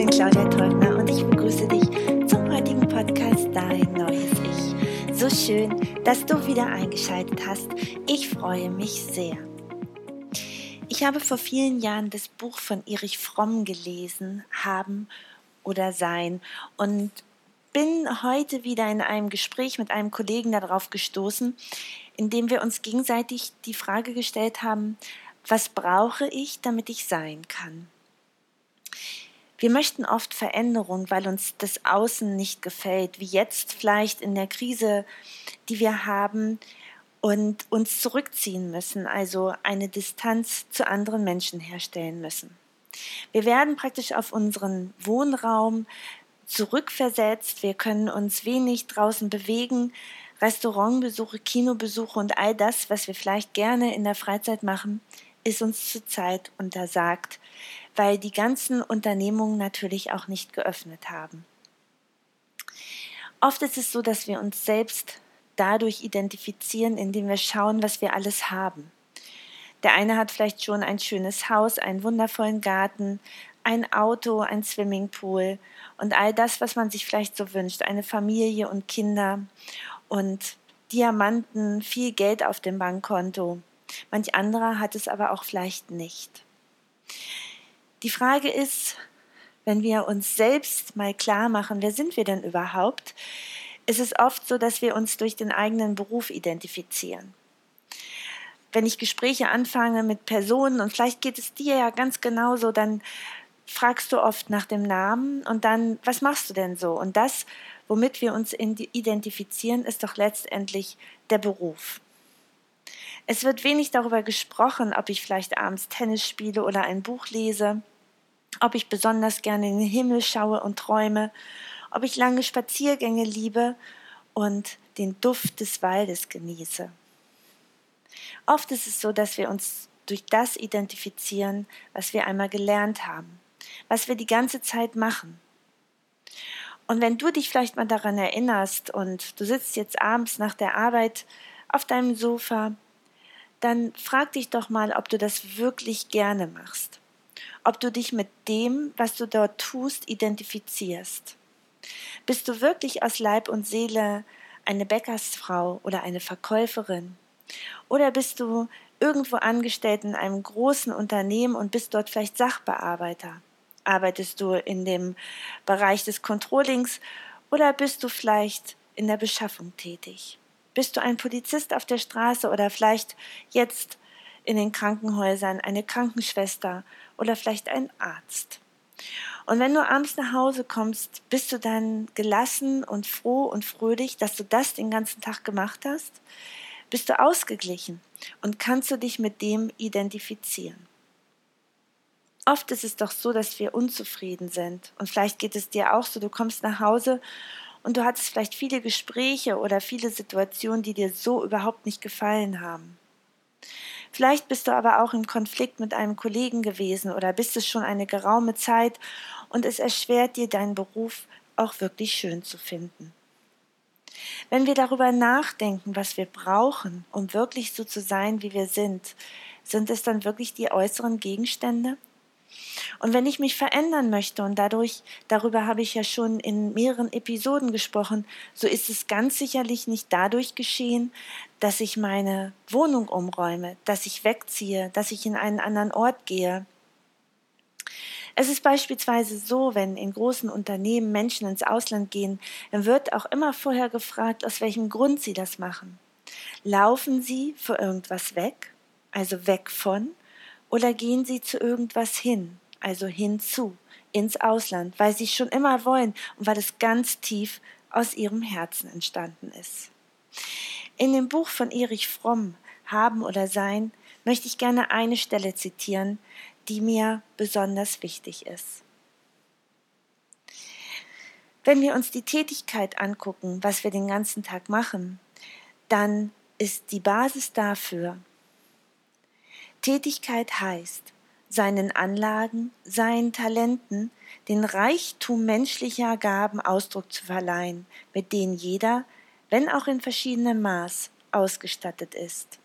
bin Claudia Teubner und ich begrüße dich zum heutigen Podcast Dein neues Ich. So schön, dass du wieder eingeschaltet hast. Ich freue mich sehr. Ich habe vor vielen Jahren das Buch von Erich Fromm gelesen, Haben oder Sein, und bin heute wieder in einem Gespräch mit einem Kollegen darauf gestoßen, in dem wir uns gegenseitig die Frage gestellt haben, was brauche ich, damit ich sein kann? Wir möchten oft Veränderung, weil uns das Außen nicht gefällt, wie jetzt vielleicht in der Krise, die wir haben und uns zurückziehen müssen, also eine Distanz zu anderen Menschen herstellen müssen. Wir werden praktisch auf unseren Wohnraum zurückversetzt, wir können uns wenig draußen bewegen, Restaurantbesuche, Kinobesuche und all das, was wir vielleicht gerne in der Freizeit machen, ist uns zurzeit untersagt, weil die ganzen Unternehmungen natürlich auch nicht geöffnet haben. Oft ist es so, dass wir uns selbst dadurch identifizieren, indem wir schauen, was wir alles haben. Der eine hat vielleicht schon ein schönes Haus, einen wundervollen Garten, ein Auto, ein Swimmingpool und all das, was man sich vielleicht so wünscht, eine Familie und Kinder und Diamanten, viel Geld auf dem Bankkonto. Manch anderer hat es aber auch vielleicht nicht. Die Frage ist, wenn wir uns selbst mal klar machen, wer sind wir denn überhaupt, ist es oft so, dass wir uns durch den eigenen Beruf identifizieren. Wenn ich Gespräche anfange mit Personen und vielleicht geht es dir ja ganz genauso, dann fragst du oft nach dem Namen und dann, was machst du denn so? Und das, womit wir uns identifizieren, ist doch letztendlich der Beruf. Es wird wenig darüber gesprochen, ob ich vielleicht abends Tennis spiele oder ein Buch lese, ob ich besonders gerne in den Himmel schaue und träume, ob ich lange Spaziergänge liebe und den Duft des Waldes genieße. Oft ist es so, dass wir uns durch das identifizieren, was wir einmal gelernt haben, was wir die ganze Zeit machen. Und wenn du dich vielleicht mal daran erinnerst und du sitzt jetzt abends nach der Arbeit auf deinem Sofa dann frag dich doch mal, ob du das wirklich gerne machst. Ob du dich mit dem, was du dort tust, identifizierst. Bist du wirklich aus Leib und Seele eine Bäckersfrau oder eine Verkäuferin? Oder bist du irgendwo angestellt in einem großen Unternehmen und bist dort vielleicht Sachbearbeiter? Arbeitest du in dem Bereich des Controllings oder bist du vielleicht in der Beschaffung tätig? Bist du ein Polizist auf der Straße oder vielleicht jetzt in den Krankenhäusern eine Krankenschwester oder vielleicht ein Arzt? Und wenn du abends nach Hause kommst, bist du dann gelassen und froh und fröhlich, dass du das den ganzen Tag gemacht hast? Bist du ausgeglichen und kannst du dich mit dem identifizieren? Oft ist es doch so, dass wir unzufrieden sind. Und vielleicht geht es dir auch so, du kommst nach Hause und du hattest vielleicht viele Gespräche oder viele Situationen, die dir so überhaupt nicht gefallen haben. Vielleicht bist du aber auch im Konflikt mit einem Kollegen gewesen oder bist es schon eine geraume Zeit und es erschwert dir deinen Beruf auch wirklich schön zu finden. Wenn wir darüber nachdenken, was wir brauchen, um wirklich so zu sein, wie wir sind, sind es dann wirklich die äußeren Gegenstände? Und wenn ich mich verändern möchte, und dadurch, darüber habe ich ja schon in mehreren Episoden gesprochen, so ist es ganz sicherlich nicht dadurch geschehen, dass ich meine Wohnung umräume, dass ich wegziehe, dass ich in einen anderen Ort gehe. Es ist beispielsweise so, wenn in großen Unternehmen Menschen ins Ausland gehen, dann wird auch immer vorher gefragt, aus welchem Grund sie das machen. Laufen sie vor irgendwas weg, also weg von, oder gehen sie zu irgendwas hin, also hinzu, ins Ausland, weil sie es schon immer wollen und weil es ganz tief aus ihrem Herzen entstanden ist. In dem Buch von Erich Fromm, Haben oder Sein, möchte ich gerne eine Stelle zitieren, die mir besonders wichtig ist. Wenn wir uns die Tätigkeit angucken, was wir den ganzen Tag machen, dann ist die Basis dafür. Tätigkeit heißt, seinen Anlagen, seinen Talenten, den Reichtum menschlicher Gaben Ausdruck zu verleihen, mit denen jeder, wenn auch in verschiedenem Maß, ausgestattet ist.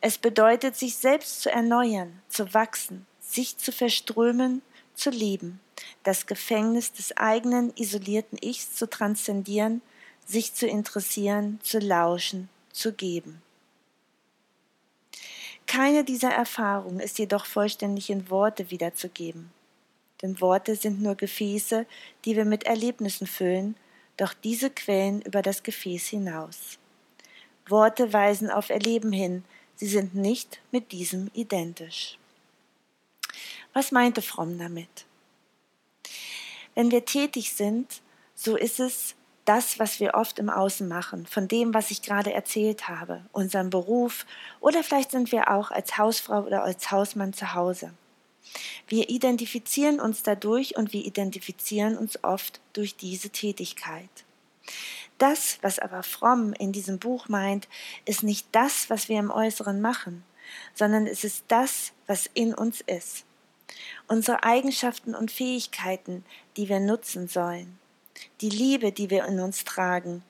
Es bedeutet, sich selbst zu erneuern, zu wachsen, sich zu verströmen, zu lieben, das Gefängnis des eigenen isolierten Ichs zu transzendieren, sich zu interessieren, zu lauschen, zu geben. Keine dieser Erfahrungen ist jedoch vollständig in Worte wiederzugeben. Denn Worte sind nur Gefäße, die wir mit Erlebnissen füllen, doch diese quellen über das Gefäß hinaus. Worte weisen auf Erleben hin, sie sind nicht mit diesem identisch. Was meinte Fromm damit? Wenn wir tätig sind, so ist es das, was wir oft im Außen machen, von dem, was ich gerade erzählt habe, unserem Beruf oder vielleicht sind wir auch als Hausfrau oder als Hausmann zu Hause. Wir identifizieren uns dadurch und wir identifizieren uns oft durch diese Tätigkeit. Das, was aber Fromm in diesem Buch meint, ist nicht das, was wir im Äußeren machen, sondern es ist das, was in uns ist. Unsere Eigenschaften und Fähigkeiten, die wir nutzen sollen. Die Liebe, die wir in uns tragen.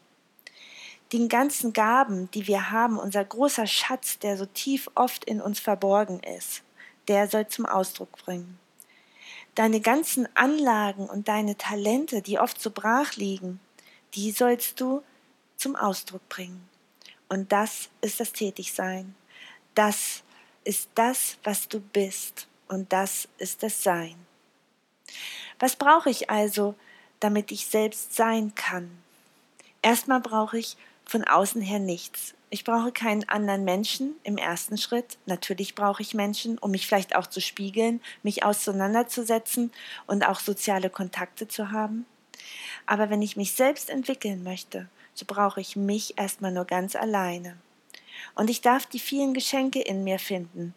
Den ganzen Gaben, die wir haben, unser großer Schatz, der so tief oft in uns verborgen ist, der soll zum Ausdruck bringen. Deine ganzen Anlagen und deine Talente, die oft so brach liegen, die sollst du zum Ausdruck bringen. Und das ist das Tätigsein. Das ist das, was du bist. Und das ist das Sein. Was brauche ich also, damit ich selbst sein kann? Erstmal brauche ich von außen her nichts. Ich brauche keinen anderen Menschen im ersten Schritt. Natürlich brauche ich Menschen, um mich vielleicht auch zu spiegeln, mich auseinanderzusetzen und auch soziale Kontakte zu haben. Aber wenn ich mich selbst entwickeln möchte, so brauche ich mich erstmal nur ganz alleine. Und ich darf die vielen Geschenke in mir finden.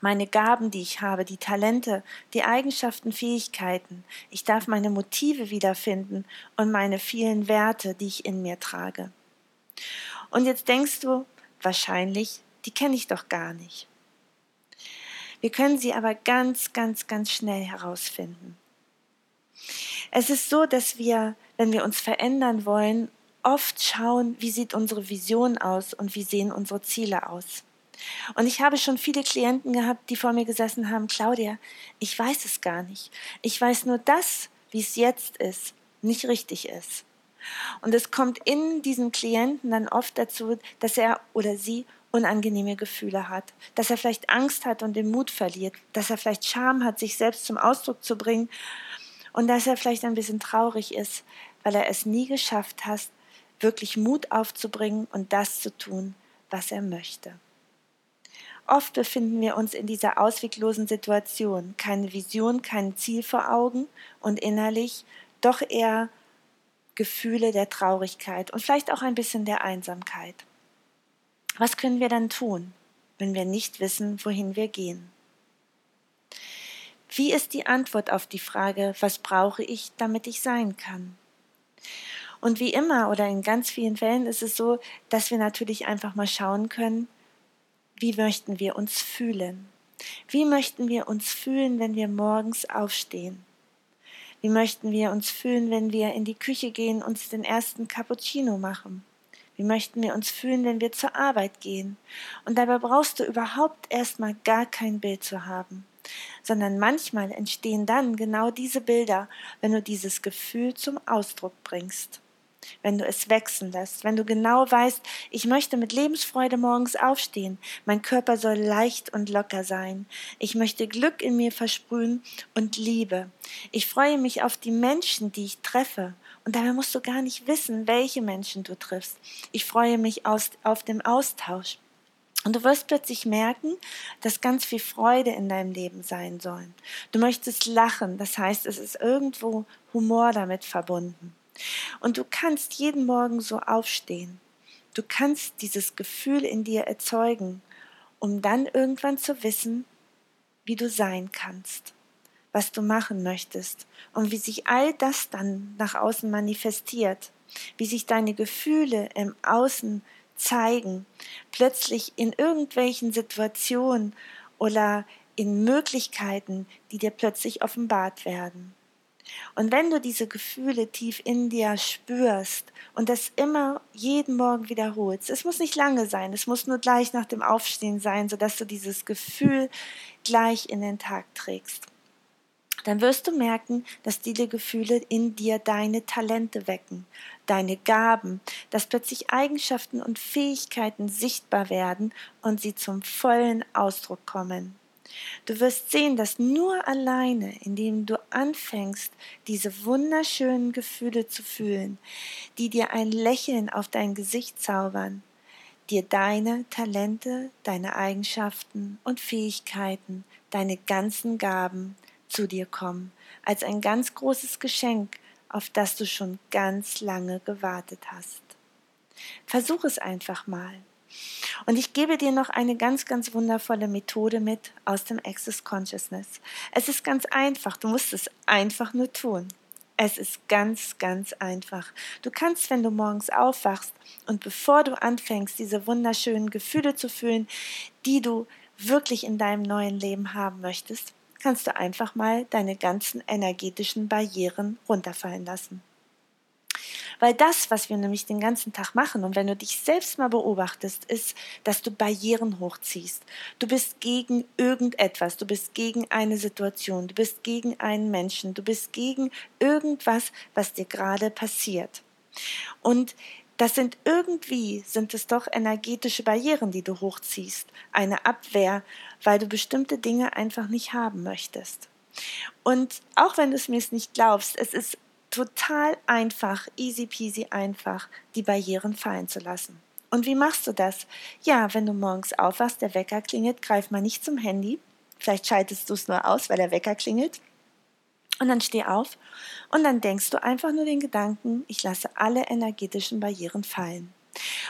Meine Gaben, die ich habe, die Talente, die Eigenschaften, Fähigkeiten. Ich darf meine Motive wiederfinden und meine vielen Werte, die ich in mir trage. Und jetzt denkst du, wahrscheinlich, die kenne ich doch gar nicht. Wir können sie aber ganz, ganz, ganz schnell herausfinden. Es ist so, dass wir, wenn wir uns verändern wollen, oft schauen, wie sieht unsere Vision aus und wie sehen unsere Ziele aus. Und ich habe schon viele Klienten gehabt, die vor mir gesessen haben, Claudia, ich weiß es gar nicht. Ich weiß nur das, wie es jetzt ist, nicht richtig ist. Und es kommt in diesen Klienten dann oft dazu, dass er oder sie unangenehme Gefühle hat, dass er vielleicht Angst hat und den Mut verliert, dass er vielleicht Scham hat, sich selbst zum Ausdruck zu bringen und dass er vielleicht ein bisschen traurig ist, weil er es nie geschafft hat, wirklich Mut aufzubringen und das zu tun, was er möchte. Oft befinden wir uns in dieser ausweglosen Situation, keine Vision, kein Ziel vor Augen und innerlich doch eher Gefühle der Traurigkeit und vielleicht auch ein bisschen der Einsamkeit. Was können wir dann tun, wenn wir nicht wissen, wohin wir gehen? Wie ist die Antwort auf die Frage, was brauche ich, damit ich sein kann? Und wie immer oder in ganz vielen Fällen ist es so, dass wir natürlich einfach mal schauen können, wie möchten wir uns fühlen? Wie möchten wir uns fühlen, wenn wir morgens aufstehen? Wie möchten wir uns fühlen, wenn wir in die Küche gehen und uns den ersten Cappuccino machen? Wie möchten wir uns fühlen, wenn wir zur Arbeit gehen? Und dabei brauchst du überhaupt erstmal gar kein Bild zu haben sondern manchmal entstehen dann genau diese Bilder, wenn du dieses Gefühl zum Ausdruck bringst wenn du es wechseln lässt, wenn du genau weißt, ich möchte mit Lebensfreude morgens aufstehen, mein Körper soll leicht und locker sein, ich möchte Glück in mir versprühen und Liebe. Ich freue mich auf die Menschen, die ich treffe, und dabei musst du gar nicht wissen, welche Menschen du triffst. Ich freue mich aus, auf den Austausch. Und du wirst plötzlich merken, dass ganz viel Freude in deinem Leben sein soll. Du möchtest lachen, das heißt, es ist irgendwo Humor damit verbunden. Und du kannst jeden Morgen so aufstehen. Du kannst dieses Gefühl in dir erzeugen, um dann irgendwann zu wissen, wie du sein kannst, was du machen möchtest und wie sich all das dann nach außen manifestiert, wie sich deine Gefühle im Außen zeigen, plötzlich in irgendwelchen Situationen oder in Möglichkeiten, die dir plötzlich offenbart werden. Und wenn du diese Gefühle tief in dir spürst und das immer jeden Morgen wiederholst, es muss nicht lange sein, es muss nur gleich nach dem Aufstehen sein, sodass du dieses Gefühl gleich in den Tag trägst, dann wirst du merken, dass diese Gefühle in dir deine Talente wecken, deine Gaben, dass plötzlich Eigenschaften und Fähigkeiten sichtbar werden und sie zum vollen Ausdruck kommen. Du wirst sehen, dass nur alleine, indem du anfängst, diese wunderschönen Gefühle zu fühlen, die dir ein Lächeln auf dein Gesicht zaubern, dir deine Talente, deine Eigenschaften und Fähigkeiten, deine ganzen Gaben zu dir kommen, als ein ganz großes Geschenk, auf das du schon ganz lange gewartet hast. Versuch es einfach mal. Und ich gebe dir noch eine ganz, ganz wundervolle Methode mit aus dem Access Consciousness. Es ist ganz einfach, du musst es einfach nur tun. Es ist ganz, ganz einfach. Du kannst, wenn du morgens aufwachst und bevor du anfängst, diese wunderschönen Gefühle zu fühlen, die du wirklich in deinem neuen Leben haben möchtest, kannst du einfach mal deine ganzen energetischen Barrieren runterfallen lassen. Weil das, was wir nämlich den ganzen Tag machen, und wenn du dich selbst mal beobachtest, ist, dass du Barrieren hochziehst. Du bist gegen irgendetwas, du bist gegen eine Situation, du bist gegen einen Menschen, du bist gegen irgendwas, was dir gerade passiert. Und das sind irgendwie, sind es doch energetische Barrieren, die du hochziehst, eine Abwehr, weil du bestimmte Dinge einfach nicht haben möchtest. Und auch wenn du es mir nicht glaubst, es ist total einfach, easy peasy einfach, die Barrieren fallen zu lassen. Und wie machst du das? Ja, wenn du morgens aufwachst, der Wecker klingelt, greif mal nicht zum Handy. Vielleicht schaltest du es nur aus, weil der Wecker klingelt. Und dann steh auf und dann denkst du einfach nur den Gedanken, ich lasse alle energetischen Barrieren fallen.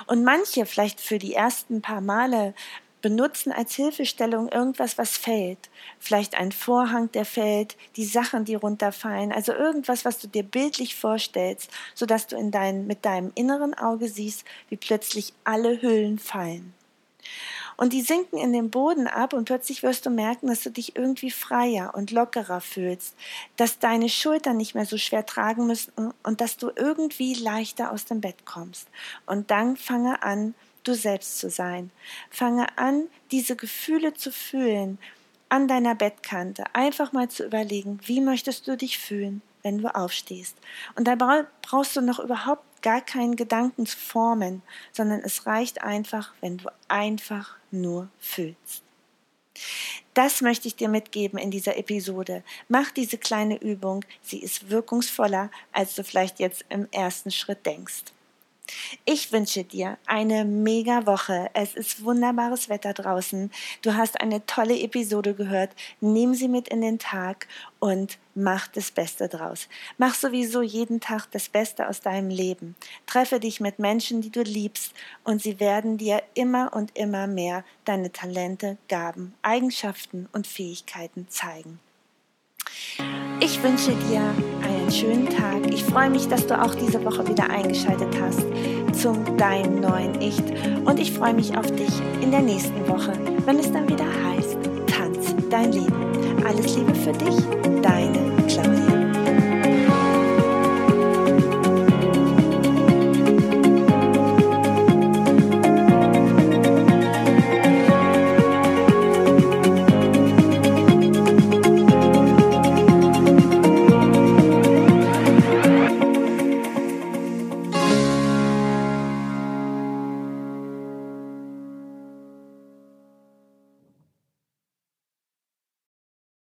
Und manche, vielleicht für die ersten paar Male, benutzen als Hilfestellung irgendwas, was fällt. Vielleicht ein Vorhang, der fällt, die Sachen, die runterfallen, also irgendwas, was du dir bildlich vorstellst, sodass du in dein, mit deinem inneren Auge siehst, wie plötzlich alle Hüllen fallen. Und die sinken in den Boden ab und plötzlich wirst du merken, dass du dich irgendwie freier und lockerer fühlst, dass deine Schultern nicht mehr so schwer tragen müssen und dass du irgendwie leichter aus dem Bett kommst. Und dann fange an, du selbst zu sein. Fange an, diese Gefühle zu fühlen an deiner Bettkante. Einfach mal zu überlegen, wie möchtest du dich fühlen, wenn du aufstehst. Und da brauchst du noch überhaupt gar keinen Gedanken zu formen, sondern es reicht einfach, wenn du einfach nur fühlst. Das möchte ich dir mitgeben in dieser Episode. Mach diese kleine Übung, sie ist wirkungsvoller, als du vielleicht jetzt im ersten Schritt denkst. Ich wünsche dir eine mega Woche. Es ist wunderbares Wetter draußen. Du hast eine tolle Episode gehört. Nimm sie mit in den Tag und mach das Beste draus. Mach sowieso jeden Tag das Beste aus deinem Leben. Treffe dich mit Menschen, die du liebst und sie werden dir immer und immer mehr deine Talente, Gaben, Eigenschaften und Fähigkeiten zeigen. Ich wünsche dir einen schönen Tag. Ich freue mich, dass du auch diese Woche wieder eingeschaltet hast zum Dein neuen Ich. Und ich freue mich auf dich in der nächsten Woche, wenn es dann wieder heißt, Tanz dein Leben. Alles Liebe für dich, deine